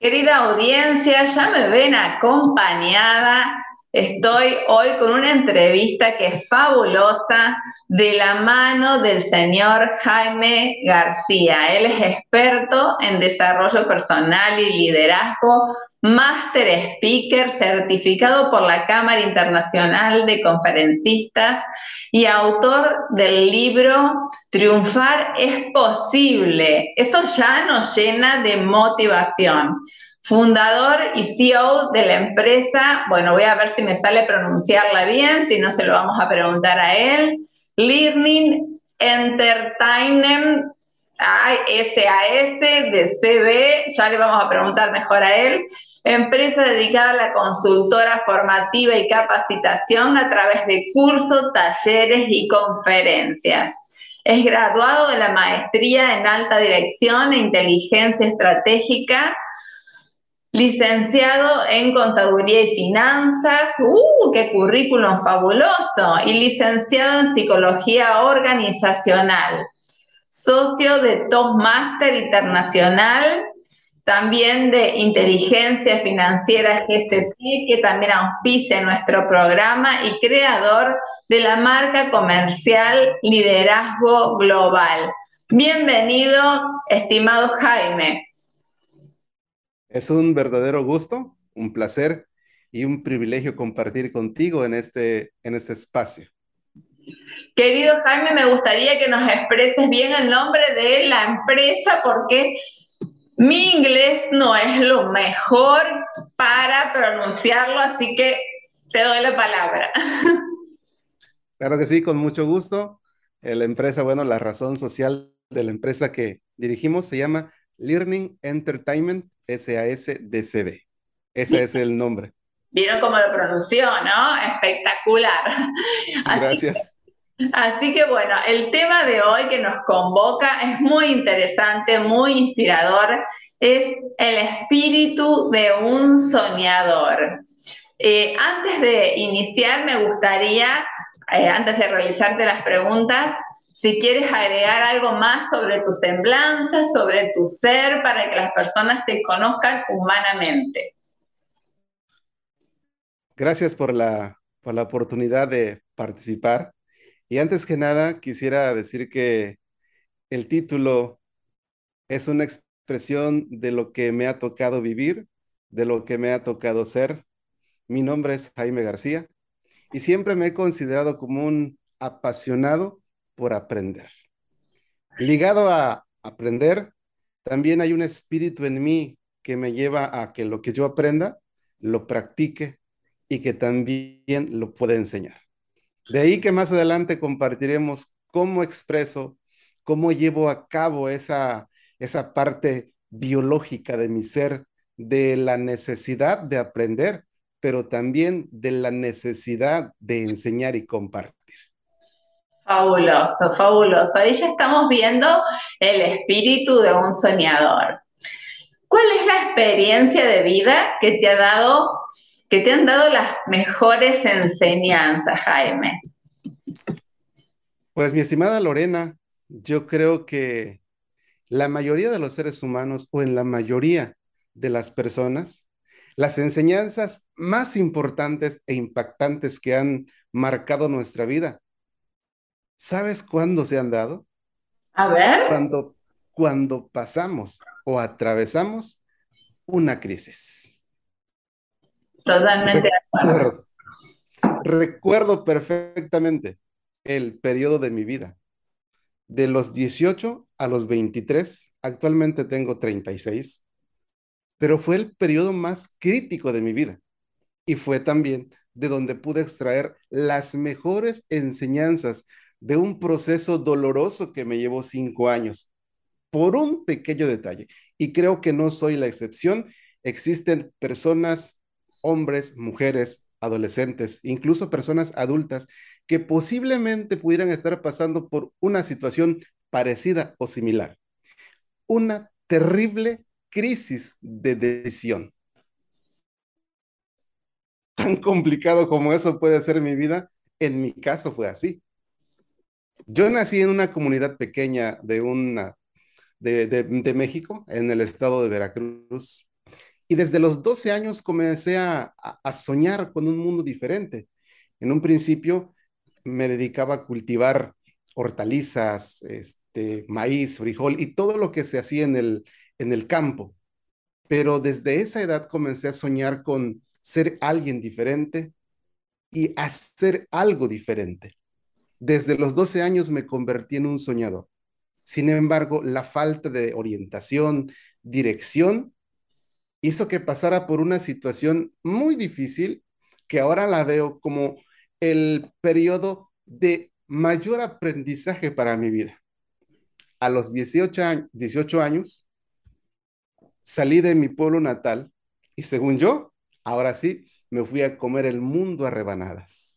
Querida audiencia, ya me ven acompañada. Estoy hoy con una entrevista que es fabulosa de la mano del señor Jaime García. Él es experto en desarrollo personal y liderazgo, Master Speaker certificado por la Cámara Internacional de Conferencistas y autor del libro Triunfar es posible. Eso ya nos llena de motivación. Fundador y CEO de la empresa, bueno, voy a ver si me sale pronunciarla bien, si no se lo vamos a preguntar a él. Learning Entertainment SAS de CB, ya le vamos a preguntar mejor a él, empresa dedicada a la consultora formativa y capacitación a través de cursos, talleres y conferencias. Es graduado de la maestría en alta dirección e inteligencia estratégica, licenciado en contaduría y finanzas, ¡uh, qué currículum fabuloso! Y licenciado en psicología organizacional socio de Master Internacional, también de Inteligencia Financiera GCP, que también auspicia nuestro programa y creador de la marca comercial Liderazgo Global. Bienvenido, estimado Jaime. Es un verdadero gusto, un placer y un privilegio compartir contigo en este, en este espacio. Querido Jaime, me gustaría que nos expreses bien el nombre de la empresa porque mi inglés no es lo mejor para pronunciarlo, así que te doy la palabra. Claro que sí, con mucho gusto. Eh, la empresa, bueno, la razón social de la empresa que dirigimos se llama Learning Entertainment SASDCB. Ese es el nombre. Vieron cómo lo pronunció, ¿no? Espectacular. Gracias. Así que bueno, el tema de hoy que nos convoca es muy interesante, muy inspirador, es el espíritu de un soñador. Eh, antes de iniciar, me gustaría, eh, antes de realizarte las preguntas, si quieres agregar algo más sobre tu semblanza, sobre tu ser, para que las personas te conozcan humanamente. Gracias por la, por la oportunidad de participar. Y antes que nada, quisiera decir que el título es una expresión de lo que me ha tocado vivir, de lo que me ha tocado ser. Mi nombre es Jaime García y siempre me he considerado como un apasionado por aprender. Ligado a aprender, también hay un espíritu en mí que me lleva a que lo que yo aprenda, lo practique y que también lo pueda enseñar. De ahí que más adelante compartiremos cómo expreso, cómo llevo a cabo esa, esa parte biológica de mi ser, de la necesidad de aprender, pero también de la necesidad de enseñar y compartir. Fabuloso, fabuloso. Ahí ya estamos viendo el espíritu de un soñador. ¿Cuál es la experiencia de vida que te ha dado que te han dado las mejores enseñanzas, Jaime? Pues mi estimada Lorena, yo creo que la mayoría de los seres humanos o en la mayoría de las personas, las enseñanzas más importantes e impactantes que han marcado nuestra vida, ¿sabes cuándo se han dado? A ver. Cuando, cuando pasamos o atravesamos una crisis. Totalmente recuerdo, recuerdo perfectamente el periodo de mi vida. De los 18 a los 23, actualmente tengo 36, pero fue el periodo más crítico de mi vida y fue también de donde pude extraer las mejores enseñanzas de un proceso doloroso que me llevó cinco años, por un pequeño detalle. Y creo que no soy la excepción. Existen personas, hombres, mujeres, adolescentes, incluso personas adultas que posiblemente pudieran estar pasando por una situación parecida o similar. Una terrible crisis de decisión. Tan complicado como eso puede ser mi vida, en mi caso fue así. Yo nací en una comunidad pequeña de, una, de, México, en el estado de Veracruz, y desde los 12 años comencé a, a, soñar con un mundo diferente. En un principio me dedicaba a cultivar hortalizas, este, maíz, frijol y todo lo que se hacía en el, en el campo. Pero desde esa edad comencé a soñar con ser alguien diferente y hacer algo diferente. Desde los 12 años me convertí en un soñador. Sin embargo, la falta de orientación, dirección, hizo que pasara por una situación muy difícil que ahora la veo como el periodo de mayor aprendizaje para mi vida. A los 18 años, 18 años salí de mi pueblo natal y según yo, ahora sí, me fui a comer el mundo a rebanadas.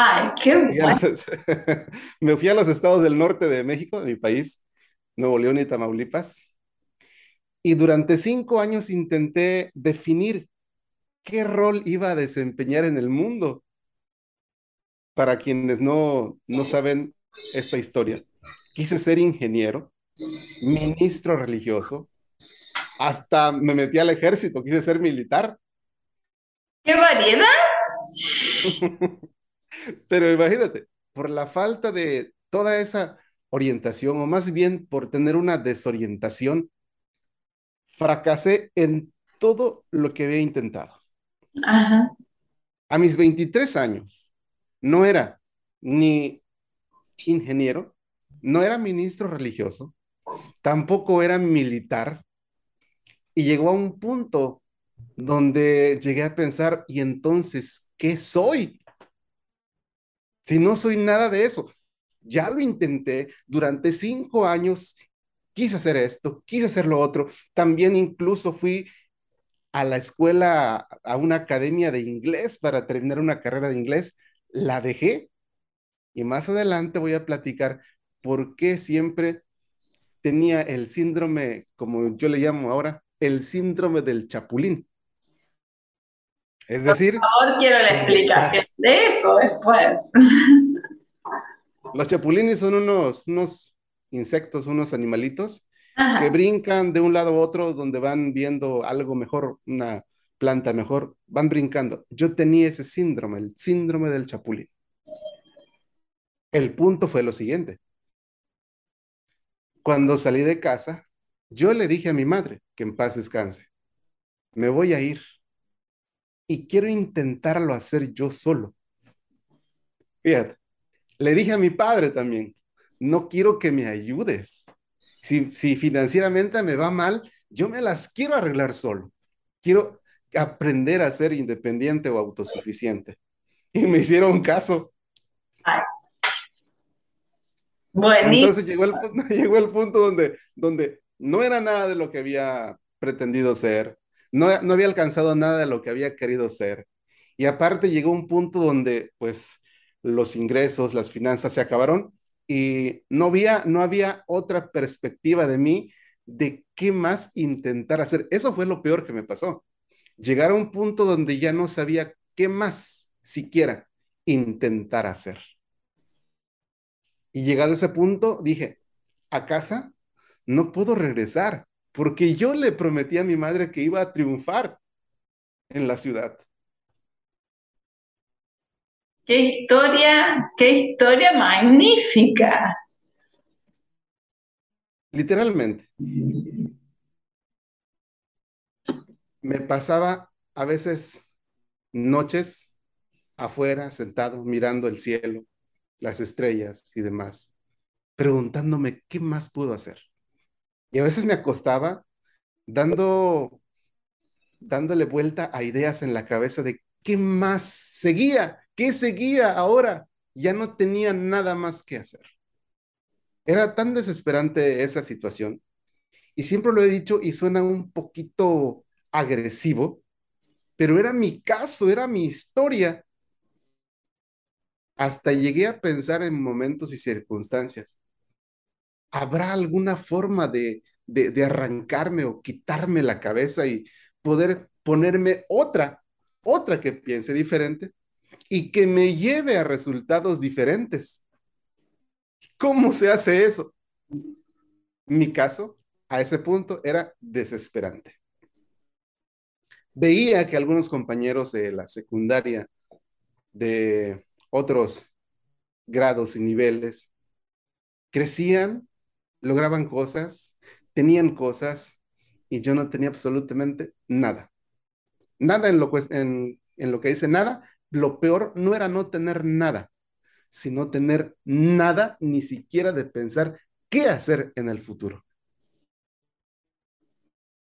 Ay, qué bueno. me fui a los estados del norte de México, de mi país, Nuevo León y Tamaulipas, y durante cinco años intenté definir qué rol iba a desempeñar en el mundo. Para quienes no, no saben esta historia, quise ser ingeniero, ministro religioso, hasta me metí al ejército, quise ser militar. ¡Qué variedad! Pero imagínate, por la falta de toda esa orientación, o más bien por tener una desorientación, fracasé en todo lo que había intentado. A mis 23 años, no era ni ingeniero, no era ministro religioso, tampoco era militar, y llegó a un punto donde llegué a pensar, ¿y entonces qué soy? Si no soy nada de eso. Ya lo intenté durante cinco años quise hacer esto, quise hacer lo otro. También incluso fui a la escuela, a una academia de inglés para terminar una carrera de inglés. La dejé y más adelante voy a platicar por qué siempre tenía el síndrome, como yo le llamo ahora, el síndrome del chapulín. Es decir... Por favor, quiero la explicación de eso después. Los chapulines son unos, unos insectos, unos animalitos que brincan de un lado a otro donde van viendo algo mejor, una planta mejor, van brincando. Yo tenía ese síndrome, el síndrome del chapulín. El punto fue lo siguiente. Cuando salí de casa, yo le dije a mi madre que en paz descanse, me voy a ir y quiero intentarlo hacer yo solo. Fíjate, le dije a mi padre también, no quiero que me ayudes. Si, si financieramente me va mal, yo me las quiero arreglar solo. Quiero aprender a ser independiente o autosuficiente. Y me hicieron caso. Bueno. Entonces llegó el, llegó el punto donde, donde no era nada de lo que había pretendido ser, no, no había alcanzado nada de lo que había querido ser. Y aparte llegó un punto donde pues los ingresos, las finanzas se acabaron y no había, no había otra perspectiva de mí de qué más intentar hacer. Eso fue lo peor que me pasó. Llegar a un punto donde ya no sabía qué más siquiera intentar hacer. Y llegado ese punto, dije, a casa no puedo regresar, porque yo le prometí a mi madre que iba a triunfar en la ciudad. Qué historia, qué historia magnífica. Literalmente. Me pasaba a veces noches afuera, sentado, mirando el cielo, las estrellas y demás, preguntándome qué más puedo hacer. Y a veces me acostaba dando, dándole vuelta a ideas en la cabeza de qué más seguía, ¿Qué seguía ahora? Ya no tenía nada más que hacer. Era tan desesperante esa situación y siempre lo he dicho y suena un poquito agresivo, pero era mi caso, era mi historia. Hasta llegué a pensar en momentos y circunstancias. ¿Habrá alguna forma de, de, arrancarme o quitarme la cabeza y poder ponerme otra, otra que piense diferente y que me lleve a resultados diferentes? ¿Cómo se hace eso? Mi caso, a ese punto, era desesperante. Veía que algunos compañeros de la secundaria, de otros grados y niveles, crecían, lograban cosas, tenían cosas y yo no tenía absolutamente nada. Nada en lo, en, en lo que dice nada. Lo peor no era no tener nada, sino tener nada ni siquiera de pensar qué hacer en el futuro.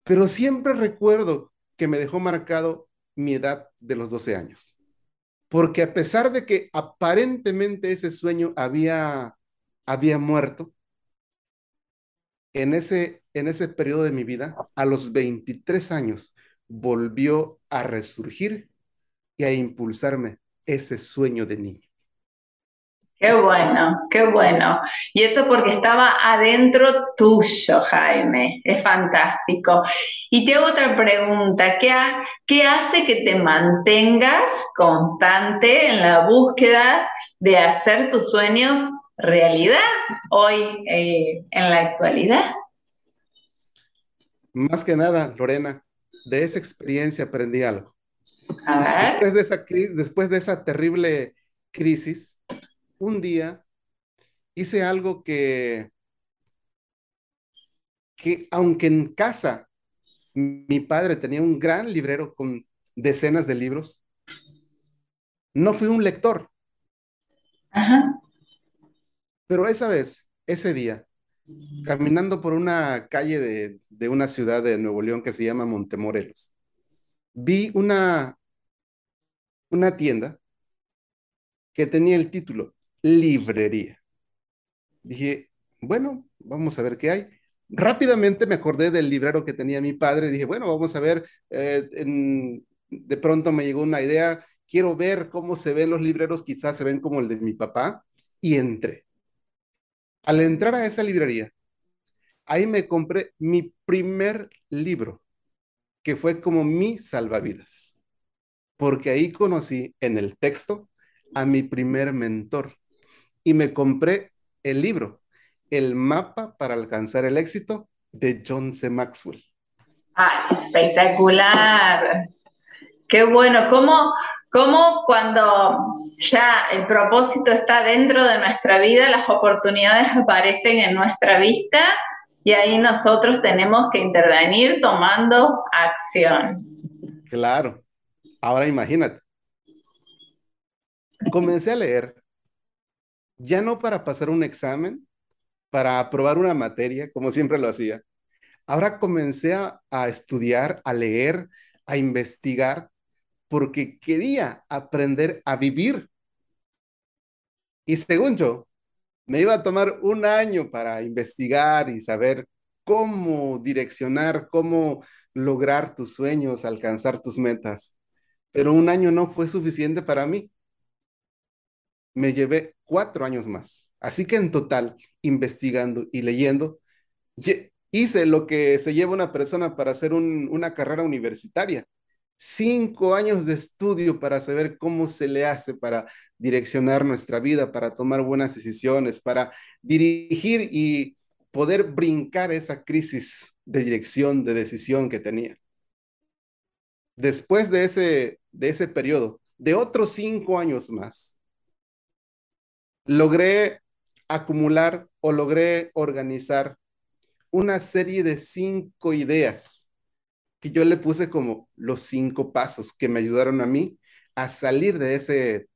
Pero siempre recuerdo que me dejó marcado mi edad de los 12 años. Porque a pesar de que aparentemente ese sueño había, había muerto, en ese, en ese periodo de mi vida, a los 23 años, volvió a resurgir y a impulsarme ese sueño de niño. Qué bueno, qué bueno. Y eso porque estaba adentro tuyo, Jaime. Es fantástico. Y te hago otra pregunta. ¿Qué, ¿Qué, hace que te mantengas constante en la búsqueda de hacer tus sueños realidad hoy eh, en la actualidad? Más que nada, Lorena, de esa experiencia aprendí algo. A ver. Después de esa, después de esa terrible crisis, un día hice algo que, que aunque en casa mi padre tenía un gran librero con decenas de libros, no fui un lector. Ajá. Pero esa vez, ese día, caminando por una calle de, una ciudad de Nuevo León que se llama Montemorelos, vi una, una tienda que tenía el título librería. Dije, bueno, vamos a ver qué hay. Rápidamente me acordé del librero que tenía mi padre. Dije, bueno, vamos a ver. Eh, de pronto me llegó una idea. Quiero ver cómo se ven los libreros. Quizás se ven como el de mi papá. Y entré. Al entrar a esa librería, ahí me compré mi primer libro, que fue como mi salvavidas. Porque ahí conocí en el texto a mi primer mentor, y me compré el libro, El mapa para alcanzar el éxito de John C. Maxwell. ¡Ay, espectacular! Qué bueno, ¿cómo, cómo cuando ya el propósito está dentro de nuestra vida, las oportunidades aparecen en nuestra vista y ahí nosotros tenemos que intervenir tomando acción. Claro. Ahora imagínate. Comencé a leer ya no para pasar un examen, para aprobar una materia, como siempre lo hacía. Ahora comencé a, estudiar, a leer, a investigar, porque quería aprender a vivir. Y según yo, me iba a tomar un año para investigar y saber cómo direccionar, cómo lograr tus sueños, alcanzar tus metas. Pero un año no fue suficiente para mí me llevé cuatro años más. Así que en total, investigando y leyendo, hice lo que se lleva una persona para hacer una carrera universitaria. Cinco años de estudio para saber cómo se le hace para direccionar nuestra vida, para tomar buenas decisiones, para dirigir y poder brincar esa crisis de dirección, de decisión que tenía. Después de ese, de ese periodo, de otros cinco años más, logré acumular o logré organizar una serie de cinco ideas que yo le puse como los cinco pasos que me ayudaron a mí a salir de ese,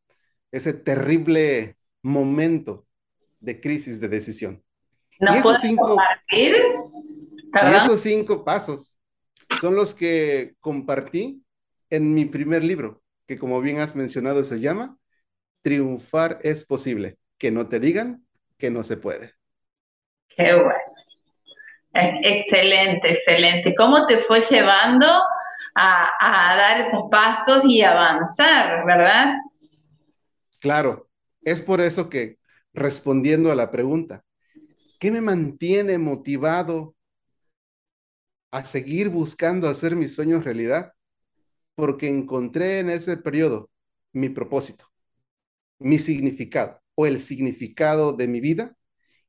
ese terrible momento de crisis de decisión. y, esos cinco, y esos cinco pasos son los que compartí en mi primer libro, que como bien has mencionado se llama Triunfar es posible que no te digan que no se puede. Qué bueno. Excelente, excelente. ¿Cómo te fue llevando a, dar esos pasos y avanzar, verdad? Claro, es por eso que respondiendo a la pregunta, ¿qué me mantiene motivado a seguir buscando hacer mis sueños realidad? Porque encontré en ese periodo mi propósito, mi significado o el significado de mi vida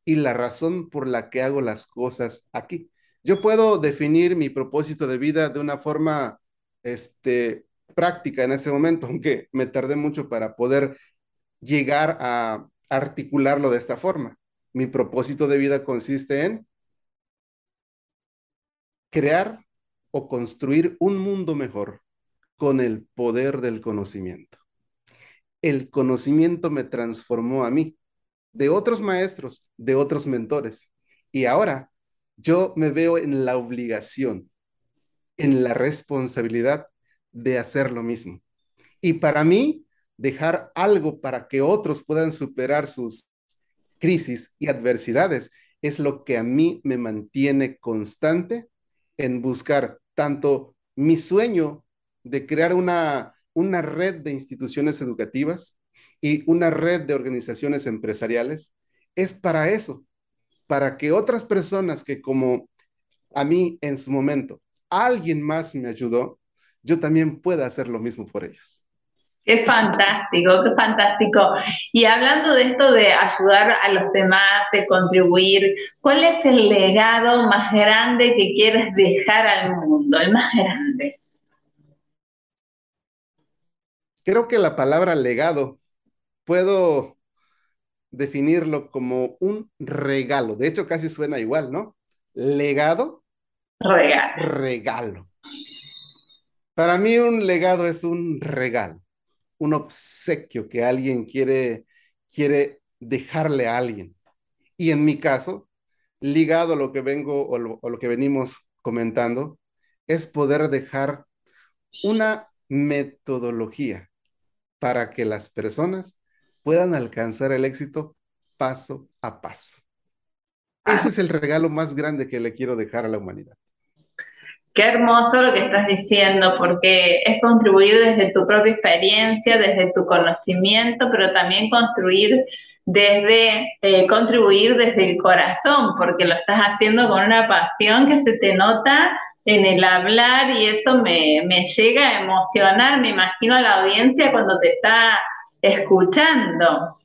y la razón por la que hago las cosas aquí. Yo puedo definir mi propósito de vida de una forma este, práctica en ese momento, aunque me tardé mucho para poder llegar a articularlo de esta forma. Mi propósito de vida consiste en crear o construir un mundo mejor con el poder del conocimiento. El conocimiento me transformó a mí, de otros maestros, de otros mentores. Y ahora yo me veo en la obligación, en la responsabilidad de hacer lo mismo. Y para mí, dejar algo para que otros puedan superar sus crisis y adversidades es lo que a mí me mantiene constante en buscar tanto mi sueño de crear una, una red de instituciones educativas y una red de organizaciones empresariales, es para eso, para que otras personas que como a mí en su momento alguien más me ayudó, yo también pueda hacer lo mismo por ellos. Qué fantástico, qué fantástico. Y hablando de esto de ayudar a los demás, de contribuir, ¿cuál es el legado más grande que quieres dejar al mundo? El más grande. Creo que la palabra legado puedo definirlo como un regalo. De hecho, casi suena igual, ¿no? Legado. Regalo. Regalo. Para mí un legado es un regalo un obsequio que alguien quiere, quiere dejarle a alguien. Y en mi caso, ligado a lo que vengo o lo, o lo que venimos comentando, es poder dejar una metodología para que las personas puedan alcanzar el éxito paso a paso. Ese es el regalo más grande que le quiero dejar a la humanidad. Qué hermoso lo que estás diciendo, porque es contribuir desde tu propia experiencia, desde tu conocimiento, pero también construir desde, eh, contribuir desde el corazón, porque lo estás haciendo con una pasión que se te nota en el hablar y eso me, me llega a emocionar, me imagino a la audiencia cuando te está escuchando.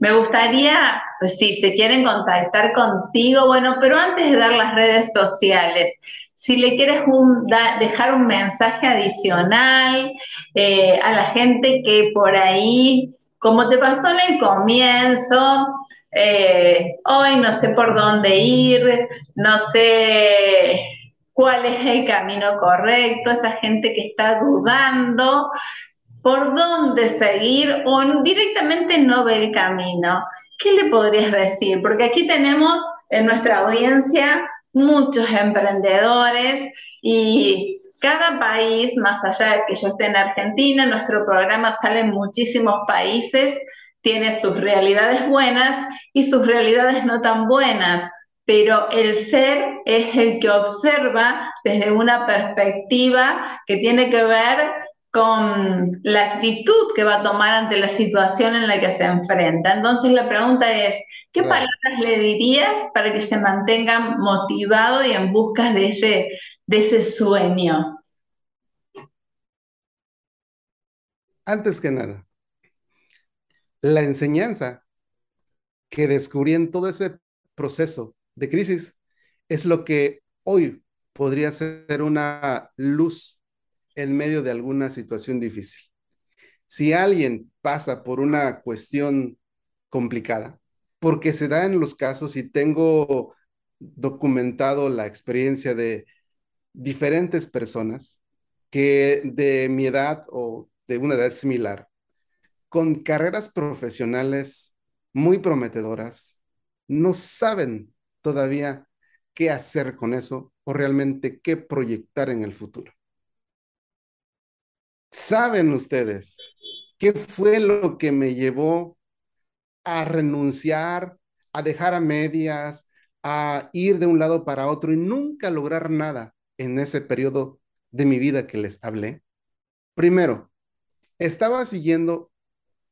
Me gustaría, pues si se quieren contactar contigo, bueno, pero antes de dar las redes sociales, si le quieres dejar un mensaje adicional eh, a la gente que por ahí, como te pasó en el comienzo, eh, hoy no sé por dónde ir, no sé cuál es el camino correcto, esa gente que está dudando, por dónde seguir o directamente no ve el camino. ¿Qué le podrías decir? Porque aquí tenemos en nuestra audiencia muchos emprendedores y cada país, más allá de que yo esté en Argentina, en nuestro programa salen muchísimos países, tiene sus realidades buenas y sus realidades no tan buenas, pero el ser es el que observa desde una perspectiva que tiene que ver con la actitud que va a tomar ante la situación en la que se enfrenta. Entonces la pregunta es, ¿qué palabras le dirías para que se mantenga motivado y en busca de ese, de ese sueño? Antes que nada, la enseñanza que descubrí en todo ese proceso de crisis es lo que hoy podría ser una luz en medio de alguna situación difícil. Si alguien pasa por una cuestión complicada, porque se da en los casos y tengo documentado la experiencia de diferentes personas que de mi edad o de una edad similar, con carreras profesionales muy prometedoras, no saben todavía qué hacer con eso o realmente qué proyectar en el futuro. ¿Saben ustedes qué fue lo que me llevó a renunciar, a dejar a medias, a ir de un lado para otro y nunca lograr nada en ese periodo de mi vida que les hablé? Primero, estaba siguiendo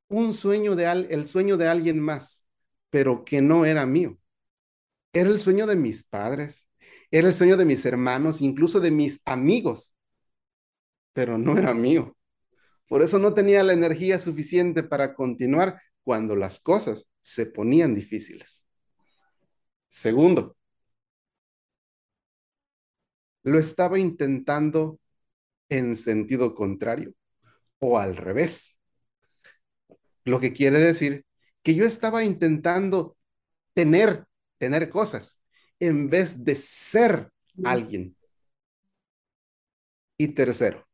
un sueño de el sueño de alguien más, pero que no era mío. Era el sueño de mis padres, era el sueño de mis hermanos, incluso de mis amigos, pero no era mío. Por eso no tenía la energía suficiente para continuar cuando las cosas se ponían difíciles. Segundo, lo estaba intentando en sentido contrario o al revés. Lo que quiere decir que yo estaba intentando tener, tener cosas en vez de ser alguien. Y tercero,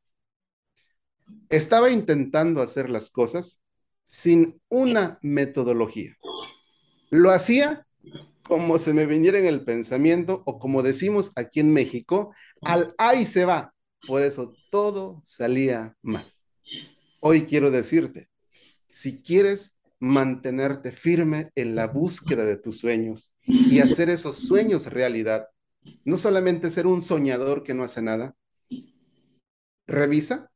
estaba intentando hacer las cosas sin una metodología. Lo hacía como se me viniera en el pensamiento o como decimos aquí en México, al ahí se va. Por eso todo salía mal. Hoy quiero decirte, si quieres mantenerte firme en la búsqueda de tus sueños y hacer esos sueños realidad, no solamente ser un soñador que no hace nada, revisa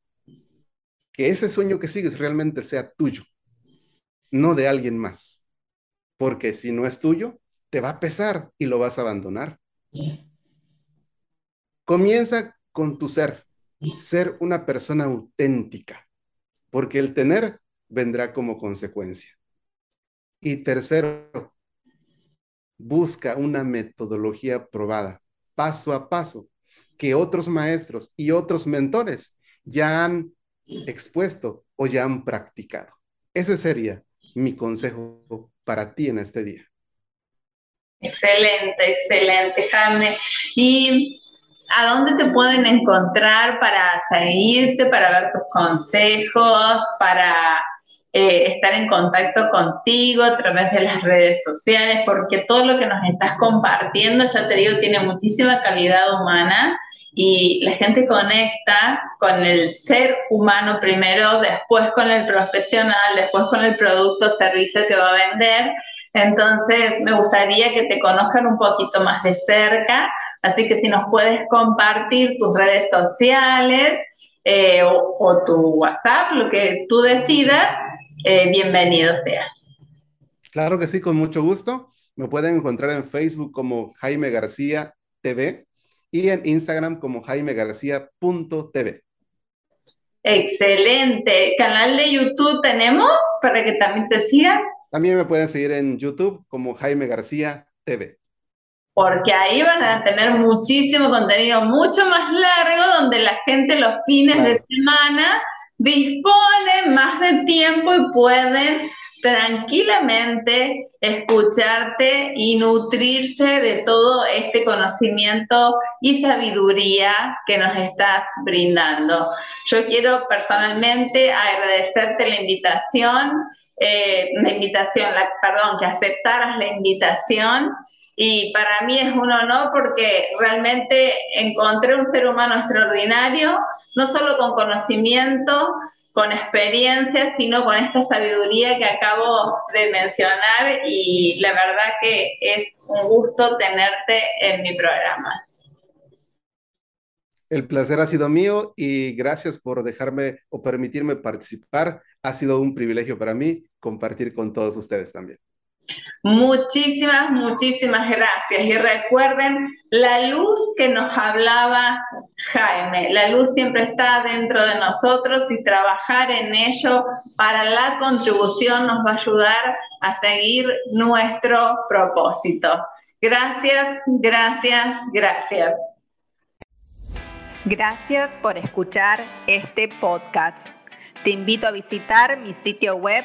que ese sueño que sigues realmente sea tuyo, no de alguien más. Porque si no es tuyo, te va a pesar y lo vas a abandonar. Comienza con tu ser, ser una persona auténtica, porque el tener vendrá como consecuencia. Y tercero, busca una metodología probada, paso a paso, que otros maestros y otros mentores ya han expuesto o ya han practicado. Ese sería mi consejo para ti en este día. Excelente, excelente, Jaime. ¿Y a dónde te pueden encontrar para seguirte, para ver tus consejos, para eh, estar en contacto contigo a través de las redes sociales? Porque todo lo que nos estás compartiendo, ya te digo, tiene muchísima calidad humana y la gente conecta con el ser humano primero, después con el profesional, después con el producto o servicio que va a vender. Entonces, me gustaría que te conozcan un poquito más de cerca, así que si nos puedes compartir tus redes sociales eh, o, tu WhatsApp, lo que tú decidas, eh, bienvenido sea. Claro que sí, con mucho gusto. Me pueden encontrar en Facebook como Jaime García TV y en Instagram como jaimegarcía.tv. Excelente. ¿Canal de YouTube tenemos para que también te sigan? También me pueden seguir en YouTube como Jaime García TV. Porque ahí van a tener muchísimo contenido, mucho más largo, donde la gente los fines de semana dispone más de tiempo y pueden tranquilamente escucharte y nutrirse de todo este conocimiento y sabiduría que nos estás brindando. Yo quiero personalmente agradecerte la invitación, eh, la invitación, la, perdón, que aceptaras la invitación y para mí es un honor porque realmente encontré un ser humano extraordinario, no solo con conocimiento, con experiencia, sino con esta sabiduría que acabo de mencionar y la verdad que es un gusto tenerte en mi programa. El placer ha sido mío y gracias por dejarme o permitirme participar. Ha sido un privilegio para mí compartir con todos ustedes también. Muchísimas, muchísimas gracias. Y recuerden la luz que nos hablaba Jaime. La luz siempre está dentro de nosotros y trabajar en ello para la contribución nos va a ayudar a seguir nuestro propósito. Gracias, gracias, gracias. Gracias por escuchar este podcast. Te invito a visitar mi sitio web